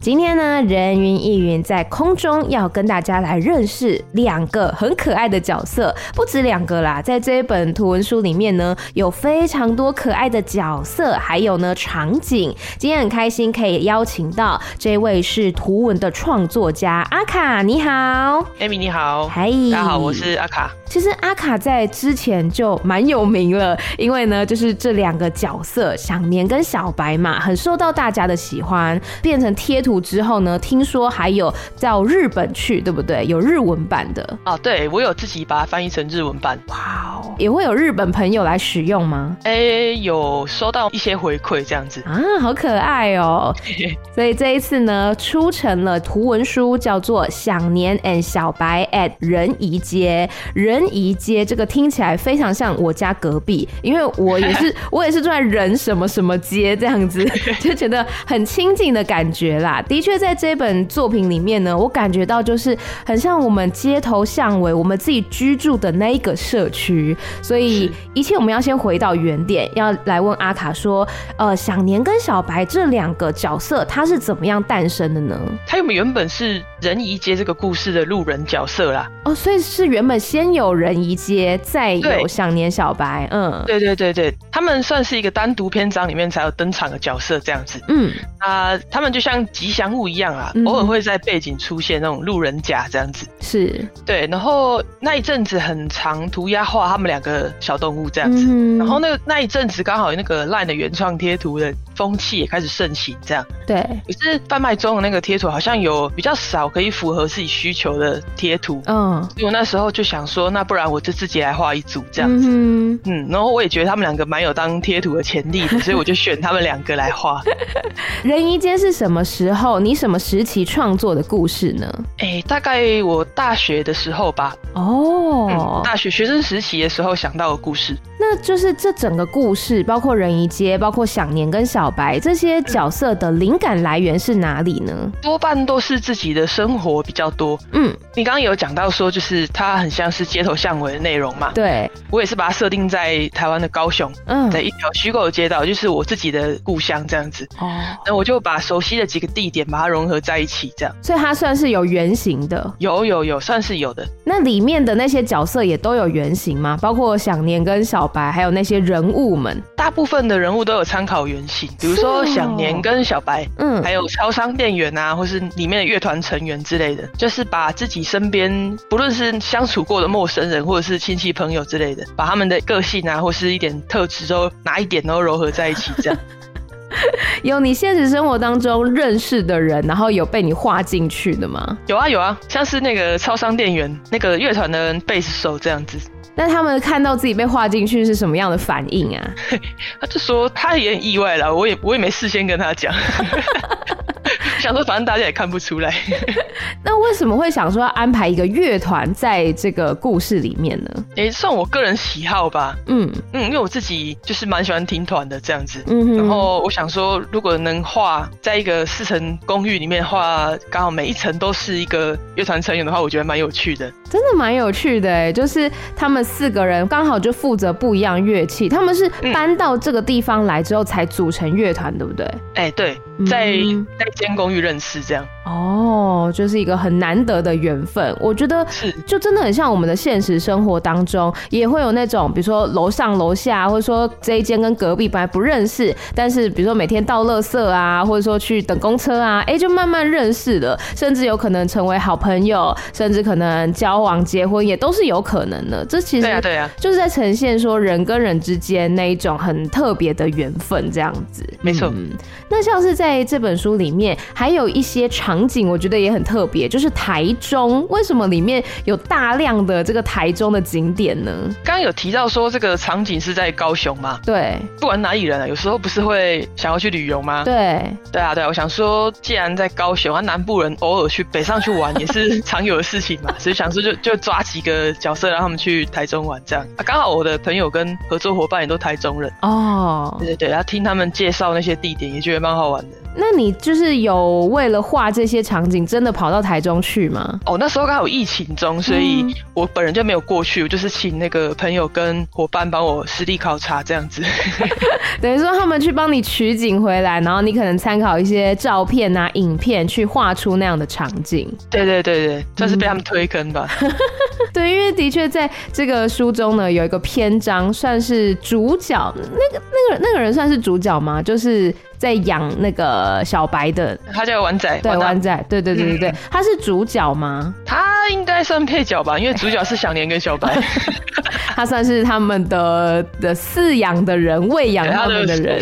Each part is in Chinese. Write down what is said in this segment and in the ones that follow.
今天呢，人云亦云在空中要跟大家来认识两个很可爱的角色，不止两个啦，在这一本图文书里面呢，有非常多可爱的角色，还有呢场景。今天很开心可以邀请到这位是图文的创作家阿卡，你好，Amy 你好，嗨，大家好，我是阿卡。其实阿卡在之前就蛮有名了，因为呢，就是这两个角色想年跟小白嘛，很受到大家的喜欢，变成贴图。之后呢？听说还有到日本去，对不对？有日文版的啊。对，我有自己把它翻译成日文版。哇哦，也会有日本朋友来使用吗？哎，有收到一些回馈，这样子啊，好可爱哦。所以这一次呢，出成了图文书，叫做《想年 and 小白 at 仁怡街》。仁怡街这个听起来非常像我家隔壁，因为我也是 我也是住在仁什么什么街这样子，就觉得很亲近的感觉啦。的确，在这本作品里面呢，我感觉到就是很像我们街头巷尾，我们自己居住的那一个社区。所以，一切我们要先回到原点，要来问阿卡说：呃，想年跟小白这两个角色，他是怎么样诞生的呢？他有没有原本是仁谊街这个故事的路人角色啦。哦，所以是原本先有仁谊街，再有想年小白。嗯，对对对对，他们算是一个单独篇章里面才有登场的角色，这样子。嗯，啊、呃，他们就像吉祥物一样啊，偶尔会在背景出现那种路人甲这样子，是。对。然后那一阵子很长涂鸦画他们两个小动物这样子，然后那个那一阵子刚好有那个 LINE 的原创贴图的风气也开始盛行，这样。对。可是贩卖中的那个贴图好像有比较少可以符合自己需求的贴图，嗯，所以我那时候就想说，那不然我就自己来画一组这样子，嗯，嗯，然后我也觉得他们两个蛮有当贴图的潜力的，所以我就选他们两个来画。人鱼街是什么时候？你什么时期创作的故事呢？哎、欸，大概我大学的时候吧。哦、嗯，大学学生时期的时候想到的故事。那就是这整个故事，包括人鱼街，包括想念跟小白这些角色的灵感来源是哪里呢？多半都是自己的生活比较多。嗯，你刚刚有讲到说，就是它很像是街头巷尾的内容嘛？对，我也是把它设定在台湾的高雄，嗯，在一条虚构的街道，就是我自己的故乡这样子。哦，那我就把熟悉的几个地点把它融合在一起，这样。所以它算是有原型的？有有有，算是有的。那里面的那些角色也都有原型吗？包括想念跟小白，还有那些人物们，大部分的人物都有参考原型，比如说想年跟小白，嗯，还有超商店员啊，或是里面的乐团成员之类的，就是把自己身边不论是相处过的陌生人，或者是亲戚朋友之类的，把他们的个性啊，或是一点特质都拿一点，然后糅合在一起，这样。有你现实生活当中认识的人，然后有被你画进去的吗？有啊有啊，像是那个超商店员，那个乐团的贝斯手这样子。那他们看到自己被画进去是什么样的反应啊？他就说他也很意外啦，我也我也没事先跟他讲。想说，反正大家也看不出来。那为什么会想说要安排一个乐团在这个故事里面呢？诶、欸，算我个人喜好吧。嗯嗯，因为我自己就是蛮喜欢听团的这样子。嗯哼。然后我想说，如果能画在一个四层公寓里面画，刚好每一层都是一个乐团成员的话，我觉得蛮有趣的。真的蛮有趣的哎，就是他们四个人刚好就负责不一样乐器，他们是搬到这个地方来之后才组成乐团，对不对？哎、欸，对，在在一间公寓认识这样。哦，就是一个很难得的缘分。我觉得就真的很像我们的现实生活当中，也会有那种，比如说楼上楼下，或者说这一间跟隔壁本来不认识，但是比如说每天倒垃圾啊，或者说去等公车啊，哎，就慢慢认识了，甚至有可能成为好朋友，甚至可能交往、结婚也都是有可能的。这其实对啊，对啊，就是在呈现说人跟人之间那一种很特别的缘分，这样子。没错。嗯，那像是在这本书里面，还有一些。场景我觉得也很特别，就是台中，为什么里面有大量的这个台中的景点呢？刚刚有提到说这个场景是在高雄吗？对，不管哪里人啊，有时候不是会想要去旅游吗？对，对啊，对啊，我想说，既然在高雄，啊，南部人偶尔去北上去玩也是常有的事情嘛，所以想说就就抓几个角色让他们去台中玩，这样啊，刚好我的朋友跟合作伙伴也都台中人哦，对对对，然后听他们介绍那些地点，也觉得蛮好玩的。那你就是有为了画这些场景，真的跑到台中去吗？哦，那时候刚好疫情中，所以我本人就没有过去，我就是请那个朋友跟伙伴帮我实地考察这样子。等于说他们去帮你取景回来，然后你可能参考一些照片啊、影片去画出那样的场景。对对对对，算是被他们推坑吧。嗯、对，因为的确在这个书中呢，有一个篇章算是主角，那个那个那个人算是主角吗？就是。在养那个小白的，他叫湾仔，对，湾仔，对对对对对，他是主角吗？他应该算配角吧，因为主角是想年跟小白，他算是他们的的饲养的人，喂养他们的人。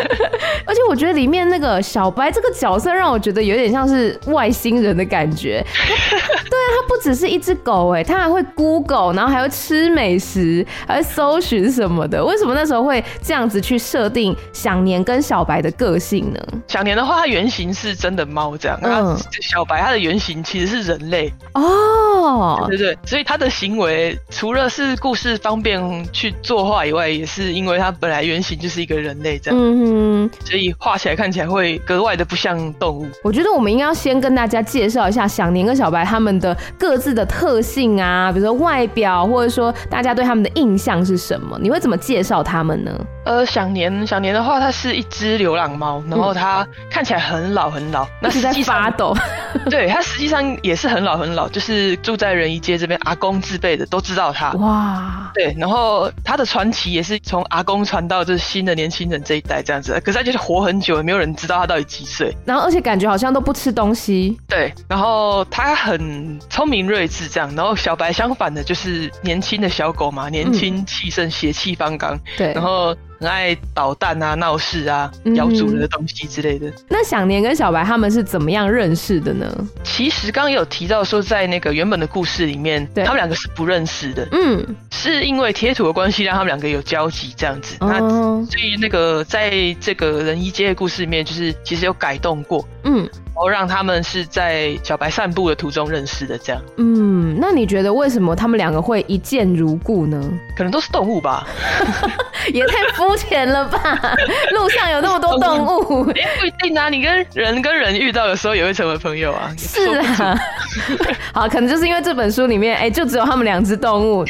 而且我觉得里面那个小白这个角色让我觉得有点像是外星人的感觉。对啊，他不只是一只狗，哎，他还会 Google，然后还会吃美食，还会搜寻什么的。为什么那时候会这样子去设定想年跟小白的个性呢？小年的话，它原型是真的猫这样，嗯，小白它的原型其实是人类哦，对对对，所以它的行为除了是故事方便去作画以外，也是因为它本来原型就是一个人类这样，嗯哼，所以画起来看起来会格外的不像动物。我觉得我们应该要先跟大家介绍一下想年跟小白他们的各自的特性啊，比如说外表，或者说大家对他们的印象是什么？你会怎么介绍他们呢？呃，想年想年的话，它是一只流浪猫，然后它看起来很老很老，那、嗯、是在发抖。对，它实际上也是很老很老，就是住在仁义街这边，阿公自辈的都知道它。哇，对，然后它的传奇也是从阿公传到就是新的年轻人这一代这样子，可是它就是活很久，也没有人知道它到底几岁。然后而且感觉好像都不吃东西。对，然后它很聪明睿智这样，然后小白相反的就是年轻的小狗嘛，年轻气盛，血气方刚。对，然后。很爱捣蛋啊、闹事啊、咬主人的东西之类的。嗯、那想年跟小白他们是怎么样认识的呢？其实刚刚有提到说，在那个原本的故事里面，他们两个是不认识的。嗯，是因为贴图的关系让他们两个有交集这样子。哦、那所以那个在这个仁一街的故事里面，就是其实有改动过。嗯。然后让他们是在小白散步的途中认识的，这样。嗯，那你觉得为什么他们两个会一见如故呢？可能都是动物吧，也太肤浅了吧！路上有那么多动物，不一定啊。你跟人跟人遇到的时候也会成为朋友啊。是啊，好，可能就是因为这本书里面，哎、欸，就只有他们两只动物。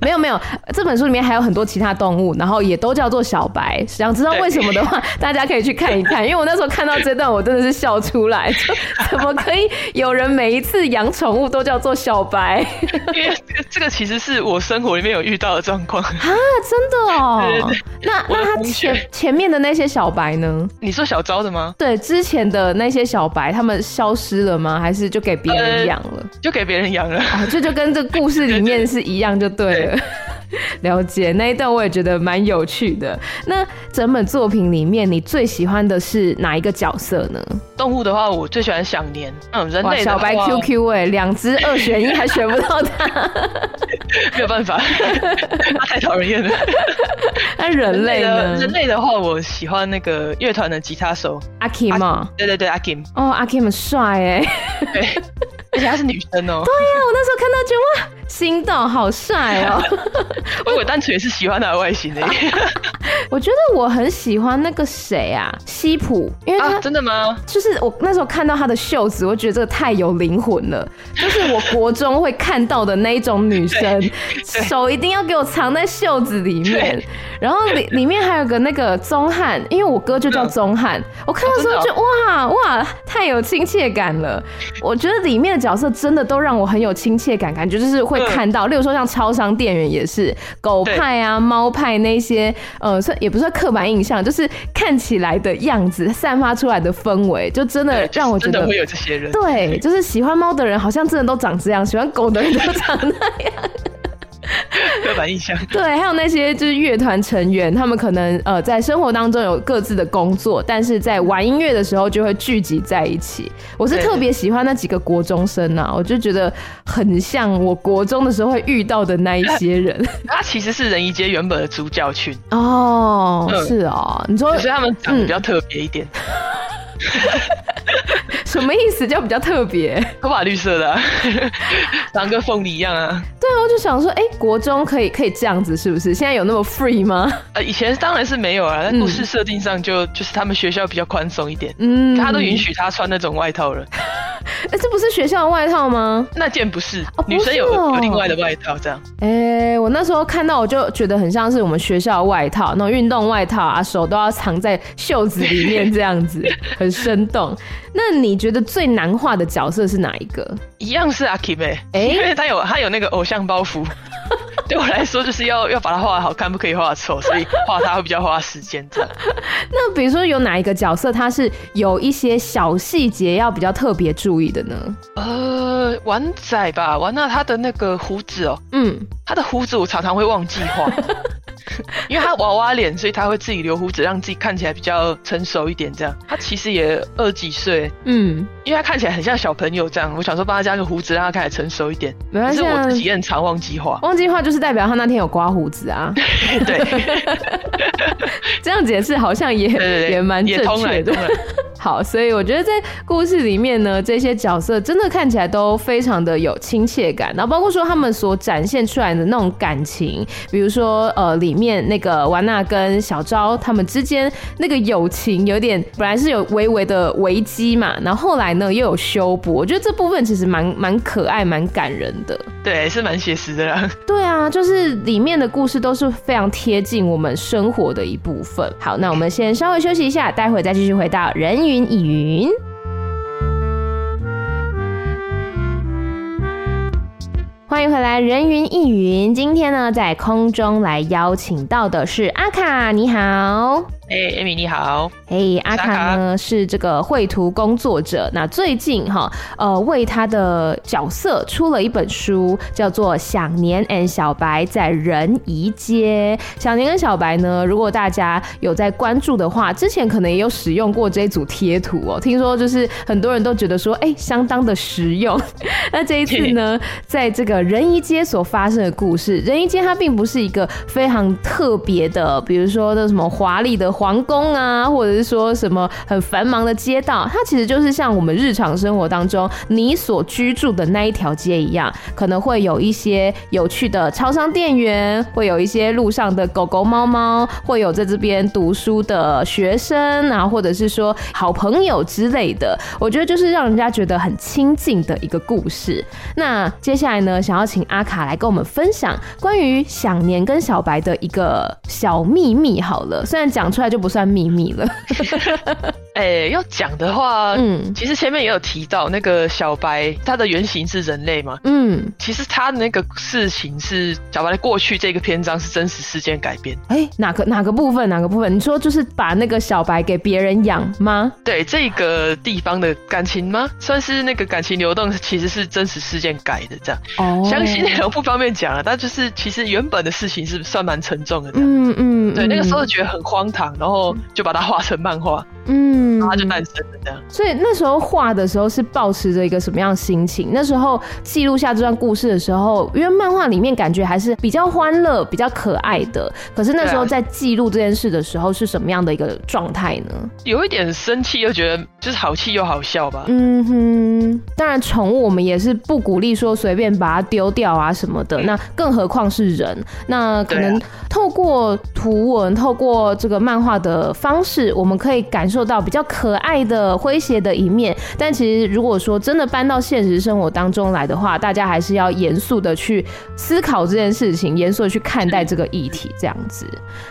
没有没有，这本书里面还有很多其他动物，然后也都叫做小白。想知道为什么的话，大家可以去看一看。因为我那时候看到这段，我真的是笑出。出来，怎么可以有人每一次养宠物都叫做小白？因为 这个其实是我生活里面有遇到的状况啊，真的哦。那那他前前面的那些小白呢？你说小昭的吗？对，之前的那些小白，他们消失了吗？还是就给别人养了？呃，就给别人养了啊？这就跟这故事里面是一样，就对了。对 了解那一段，我也觉得蛮有趣的。那整本作品里面，你最喜欢的是哪一个角色呢？动物的话，我最喜欢想年。嗯，人类小白 QQ 哎，两只二选一还选不到他，没有办法，他太讨人厌了。那人类呢？人类的话，我喜欢那个乐团的吉他手阿 Kim 嘛。对对对，阿 Kim。哦，阿 Kim 很帅哎。对，而且她是女生哦。对呀，我那时候看到就哇，心动，好帅哦。我 我单纯也是喜欢他的外形的。我觉得我很喜欢那个谁啊，西普，因为他、啊、真的吗？就是我那时候看到他的袖子，我觉得这个太有灵魂了，就是我国中会看到的那一种女生，手一定要给我藏在袖子里面，然后里里面还有个那个宗汉，因为我哥就叫宗汉，我看到时候就、哦、哇哇，太有亲切感了。我觉得里面的角色真的都让我很有亲切感，感觉就是会看到，例如说像超商店员也是狗派啊、猫派那些，呃，算也不算刻板印象，就是看起来的样子，散发出来的氛围，就真的让我觉得真的会有这些人。对，就是喜欢猫的人好像真的都长这样，喜欢狗的人都长那样。刻板印象。对，还有那些就是乐团成员，他们可能呃在生活当中有各自的工作，但是在玩音乐的时候就会聚集在一起。我是特别喜欢那几个国中生啊，我就觉得很像我国中的时候会遇到的那一些人。他其实是仁义街原本的主角群哦，是哦，你说所以他们长得比较特别一点。嗯 什么意思？叫比较特别？头发绿色的、啊，长跟凤梨一样啊。对啊，我就想说，哎、欸，国中可以可以这样子，是不是？现在有那么 free 吗？呃，以前当然是没有啊，在故事设定上就、嗯、就是他们学校比较宽松一点，嗯，他都允许他穿那种外套了。哎、欸，这不是学校的外套吗？那件不是，哦、女生有、哦、有另外的外套这样。哎、欸，我那时候看到我就觉得很像是我们学校的外套，那种运动外套啊，手都要藏在袖子里面这样子，很生动。那你觉得最难画的角色是哪一个？一样是阿 Kim 哎、欸，因为他有他有那个偶像包袱。对我来说，就是要要把它画得好看，不可以画丑，所以画它会比较花时间。这样。那比如说有哪一个角色，他是有一些小细节要比较特别注意的呢？呃，丸仔吧，完了他的那个胡子哦，嗯，他的胡子我常常会忘记画。因为他娃娃脸，所以他会自己留胡子，让自己看起来比较成熟一点。这样，他其实也二几岁，嗯，因为他看起来很像小朋友这样。我想说帮他加个胡子，让他看起来成熟一点。没关系，可是我自己也很常忘记画，忘记画就是代表他那天有刮胡子啊。对，这样解释好像也也蛮正确的。好，所以我觉得在故事里面呢，这些角色真的看起来都非常的有亲切感，然后包括说他们所展现出来的那种感情，比如说呃，里面那个完娜跟小昭他们之间那个友情有点本来是有微微的危机嘛，然后后来呢又有修补，我觉得这部分其实蛮蛮可爱、蛮感人的。对，是蛮写实的啦。对啊，就是里面的故事都是非常贴近我们生活的一部分。好，那我们先稍微休息一下，待会再继续回到人鱼云亦云，欢迎回来，人云亦云。今天呢，在空中来邀请到的是阿卡，你好。哎、欸，艾米你好。哎、hey，阿卡呢是这个绘图工作者。那最近哈，呃，为他的角色出了一本书，叫做《想年 and 小白在仁谊街》。想年跟小白呢，如果大家有在关注的话，之前可能也有使用过这一组贴图哦。听说就是很多人都觉得说，哎、欸，相当的实用。那这一次呢，在这个仁谊街所发生的故事，仁谊街它并不是一个非常特别的，比如说那什么华丽的。皇宫啊，或者是说什么很繁忙的街道，它其实就是像我们日常生活当中你所居住的那一条街一样，可能会有一些有趣的超商店员，会有一些路上的狗狗猫猫，会有在这边读书的学生啊，或者是说好朋友之类的。我觉得就是让人家觉得很亲近的一个故事。那接下来呢，想要请阿卡来跟我们分享关于想年跟小白的一个小秘密。好了，虽然讲出。那就不算秘密了。哎、欸，要讲的话，嗯，其实前面也有提到那个小白，他的原型是人类嘛，嗯，其实他的那个事情是小白的过去这个篇章是真实事件改编。哎、欸，哪个哪个部分？哪个部分？你说就是把那个小白给别人养吗？对，这个地方的感情吗？算是那个感情流动，其实是真实事件改的这样。哦，详细内容不方便讲了，但就是其实原本的事情是算蛮沉重的这样。嗯嗯，对，那个时候觉得很荒唐，然后就把它画成漫画。嗯，然后他就诞生了这样。所以那时候画的时候是保持着一个什么样的心情？那时候记录下这段故事的时候，因为漫画里面感觉还是比较欢乐、比较可爱的。可是那时候在记录这件事的时候，是什么样的一个状态呢？有一点生气，又觉得就是好气又好笑吧。嗯哼，当然宠物我们也是不鼓励说随便把它丢掉啊什么的。嗯、那更何况是人？那可能透过图文、透过这个漫画的方式，我们可以感受。到比较可爱的诙谐的一面，但其实如果说真的搬到现实生活当中来的话，大家还是要严肃的去思考这件事情，严肃的去看待这个议题，这样子。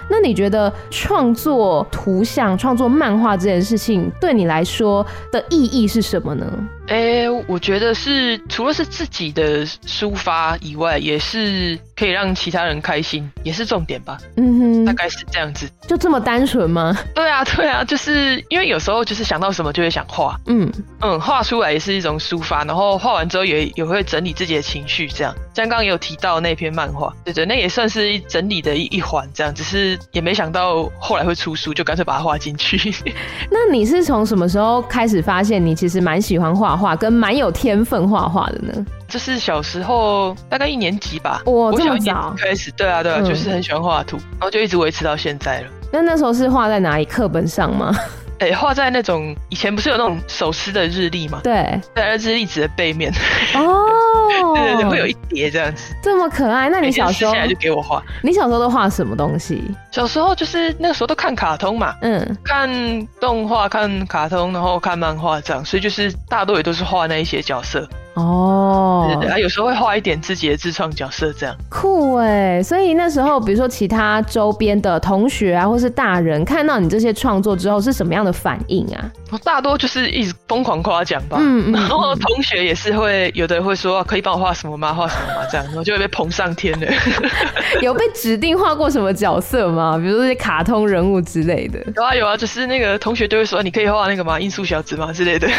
那你觉得创作图像、创作漫画这件事情对你来说的意义是什么呢？哎、欸，我觉得是除了是自己的抒发以外，也是可以让其他人开心，也是重点吧。嗯哼，大概是这样子。就这么单纯吗？对啊，对啊，就是因为有时候就是想到什么就会想画。嗯嗯，画出来也是一种抒发，然后画完之后也也会整理自己的情绪，这样。像刚刚也有提到那篇漫画，对对，那也算是整理的一一环，这样。只是也没想到后来会出书，就干脆把它画进去。那你是从什么时候开始发现你其实蛮喜欢画？画跟蛮有天分画画的呢，就是小时候大概一年级吧，哇，这么早开始，对啊对啊，嗯、就是很喜欢画图，然后就一直维持到现在了。那那时候是画在哪里？课本上吗？哎，画在那种以前不是有那种手撕的日历吗？对，在日历纸的背面。哦，对对对，会有一叠这样子，这么可爱。那你小时候现在就给我画？你小时候都画什么东西？小时候就是那个时候都看卡通嘛，嗯，看动画、看卡通，然后看漫画这样，所以就是大多也都是画那一些角色。哦，对对对，啊，有时候会画一点自己的自创角色，这样酷哎！所以那时候，比如说其他周边的同学啊，或是大人看到你这些创作之后，是什么样的反应啊？我大多就是一直疯狂夸奖吧，嗯，嗯，然后同学也是会有的人会说，可以帮我画什么吗？画什么吗？这样，然后就会被捧上天了。有被指定画过什么角色吗？比如说这些卡通人物之类的？有啊有啊，就是那个同学就会说，你可以画那个吗？音速小子吗？之类的。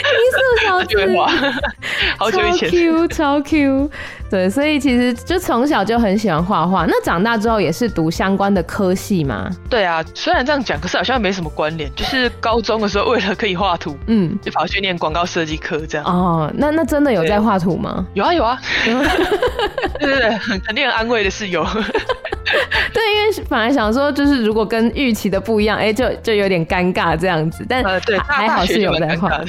音速小子。好久以前，超 Q 超 Q，对，所以其实就从小就很喜欢画画。那长大之后也是读相关的科系吗？对啊，虽然这样讲，可是好像没什么关联。就是高中的时候，为了可以画图，嗯，就跑去念广告设计科这样。哦，那那真的有在画图吗？有啊有啊，对对对，很肯定很安慰的是有。对，因为本来想说，就是如果跟预期的不一样，哎、欸，就就有点尴尬这样子。但呃，对，还好是有在画。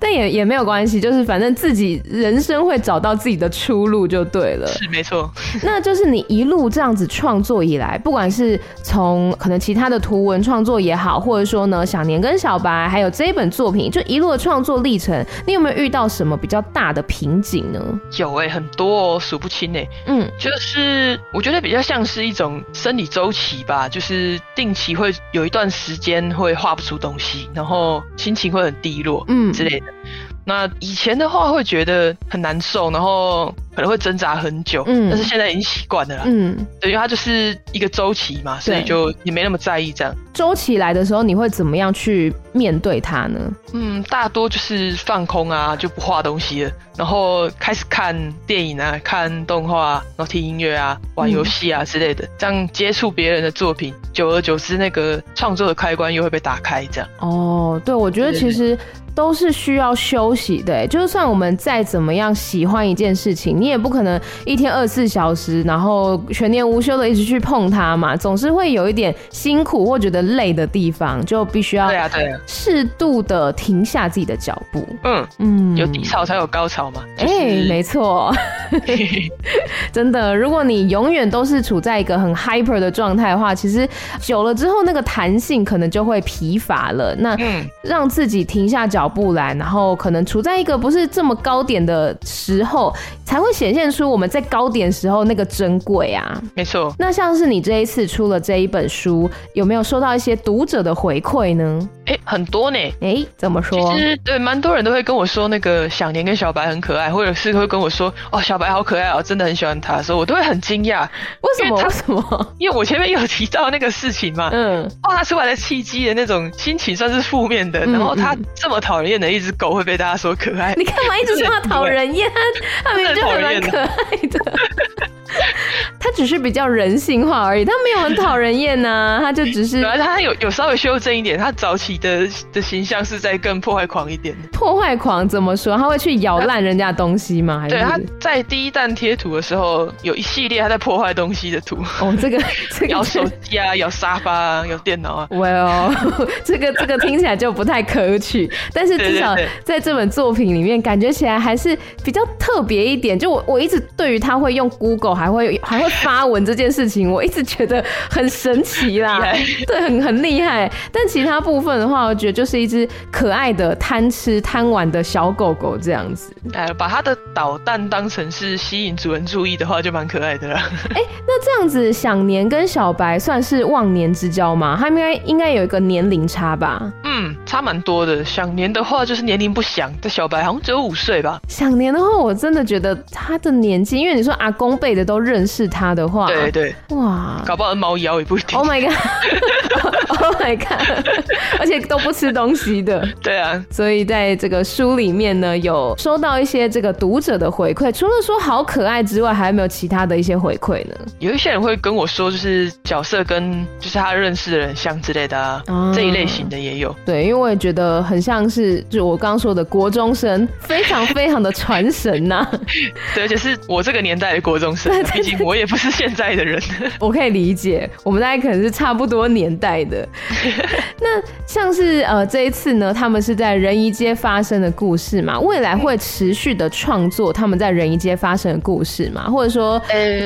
但也也没有关系，就是反正自己人生会找到自己的出路就对了。是没错。那就是你一路这样子创作以来，不管是从可能其他的图文创作也好，或者说呢，小年跟小白还有这一本作品，就一路的创作历程，你有没有遇到什么比较大的瓶颈呢？有哎、欸，很多哦，数不清哎。嗯，就是我觉得比较像是一种生理周期吧，就是定期会有一段时间会画不出东西，然后心情会很低落。嗯，之类的。那以前的话会觉得很难受，然后可能会挣扎很久。嗯，但是现在已经习惯了啦。嗯，对，因为它就是一个周期嘛，所以就也没那么在意这样。周期来的时候，你会怎么样去面对它呢？嗯，大多就是放空啊，就不画东西了，然后开始看电影啊，看动画，然后听音乐啊，玩游戏啊之类的，嗯、这样接触别人的作品，久而久之，那个创作的开关又会被打开，这样。哦，对，我觉得其实。都是需要休息的，就算我们再怎么样喜欢一件事情，你也不可能一天二十四小时，然后全年无休的一直去碰它嘛，总是会有一点辛苦或觉得累的地方，就必须要对啊对啊，适度的停下自己的脚步。嗯嗯，有低潮才有高潮嘛。哎、就是欸，没错，真的，如果你永远都是处在一个很 hyper 的状态的话，其实久了之后那个弹性可能就会疲乏了。那让自己停下脚。脚步来，然后可能处在一个不是这么高点的时候，才会显现出我们在高点时候那个珍贵啊。没错。那像是你这一次出了这一本书，有没有收到一些读者的回馈呢？哎，很多呢。哎，怎么说？其实对，蛮多人都会跟我说那个小年跟小白很可爱，或者是会跟我说哦，小白好可爱哦，真的很喜欢他，所以我都会很惊讶。为什么？为什么？因为我前面有提到那个事情嘛。嗯。画出来的契机的那种心情算是负面的，嗯、然后他这么讨人厌的一只狗会被大家说可爱，你干嘛一直说他讨人厌？他明明就很蛮可爱的。他只是比较人性化而已，他没有很讨人厌呐、啊，他就只是 本来，他有有稍微修正一点，他早期的的形象是在更破坏狂一点的。破坏狂怎么说？他会去咬烂人家东西吗？还是？对，他在第一弹贴图的时候，有一系列他在破坏东西的图。哦，这个 这个咬手机啊，咬沙发啊，咬电脑啊。Well，这个这个听起来就不太可取，但是至少在这本作品里面，感觉起来还是比较特别一点。就我我一直对于他会用 Google。还会还会发文这件事情，我一直觉得很神奇啦，对，很很厉害。但其他部分的话，我觉得就是一只可爱的贪吃贪玩的小狗狗这样子。哎，把它的捣蛋当成是吸引主人注意的话，就蛮可爱的了。哎，那这样子，想年跟小白算是忘年之交吗？他们应该应该有一个年龄差吧？嗯，差蛮多的。想年的话就是年龄不详，这小白好像只有五岁吧。想年的话，我真的觉得他的年纪，因为你说阿公辈的。都认识他的话，对对，哇，搞不好猫妖也不一定。Oh my god！Oh my god！而且都不吃东西的，对啊。所以在这个书里面呢，有收到一些这个读者的回馈，除了说好可爱之外，还有没有其他的一些回馈呢？有一些人会跟我说，就是角色跟就是他认识的人像之类的啊，啊这一类型的也有。对，因为我也觉得很像是，就我刚刚说的国中生，非常非常的传神呐、啊。对，而且是我这个年代的国中生。毕竟我也不是现在的人。我可以理解，我们大概可能是差不多年代的。那像是呃这一次呢，他们是在仁义街发生的故事嘛？未来会持续的创作他们在仁义街发生的故事嘛？或者说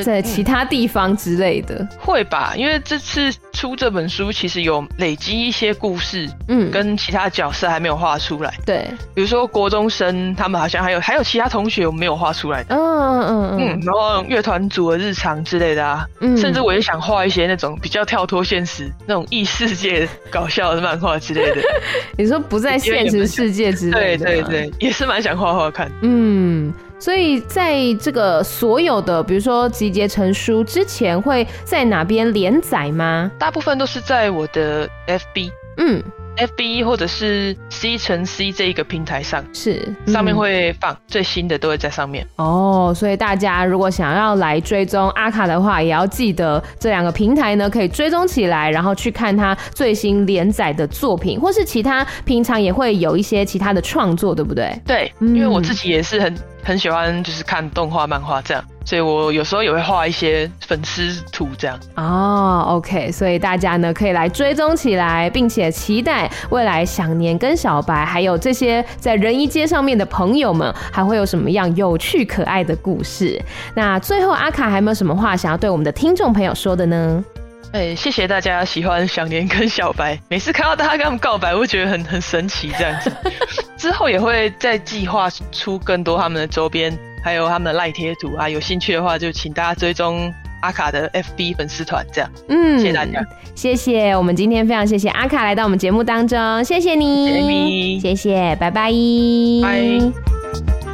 在其他地方之类的？会吧，因为这次出这本书其实有累积一些故事，嗯，跟其他角色还没有画出来。对，比如说国中生，他们好像还有还有其他同学我没有画出来的。嗯嗯嗯嗯，然后乐团组的日常之类的啊，嗯，甚至我也想画一些那种比较跳脱现实、那种异世界搞笑的漫画之类的。你说不在现实世界之类的？对对对，也是蛮想画画看。嗯，所以在这个所有的，比如说集结成书之前，会在哪边连载吗？大部分都是在我的 FB。嗯。FB 或者是 C 乘 C 这一个平台上，是、嗯、上面会放最新的，都会在上面哦。所以大家如果想要来追踪阿卡的话，也要记得这两个平台呢，可以追踪起来，然后去看他最新连载的作品，或是其他平常也会有一些其他的创作，对不对？对，因为我自己也是很很喜欢，就是看动画、漫画这样。所以我有时候也会画一些粉丝图，这样哦。OK，所以大家呢可以来追踪起来，并且期待未来想年跟小白，还有这些在仁一街上面的朋友们，还会有什么样有趣可爱的故事。那最后阿卡还有没有什么话想要对我们的听众朋友说的呢？哎、欸，谢谢大家喜欢想年跟小白，每次看到大家跟他们告白，我会觉得很很神奇这样子。之后也会再计划出更多他们的周边。还有他们的赖贴图啊，有兴趣的话就请大家追踪阿卡的 FB 粉丝团，这样。嗯，谢谢大家，谢谢。我们今天非常谢谢阿卡来到我们节目当中，谢谢你，谢谢，拜拜，拜。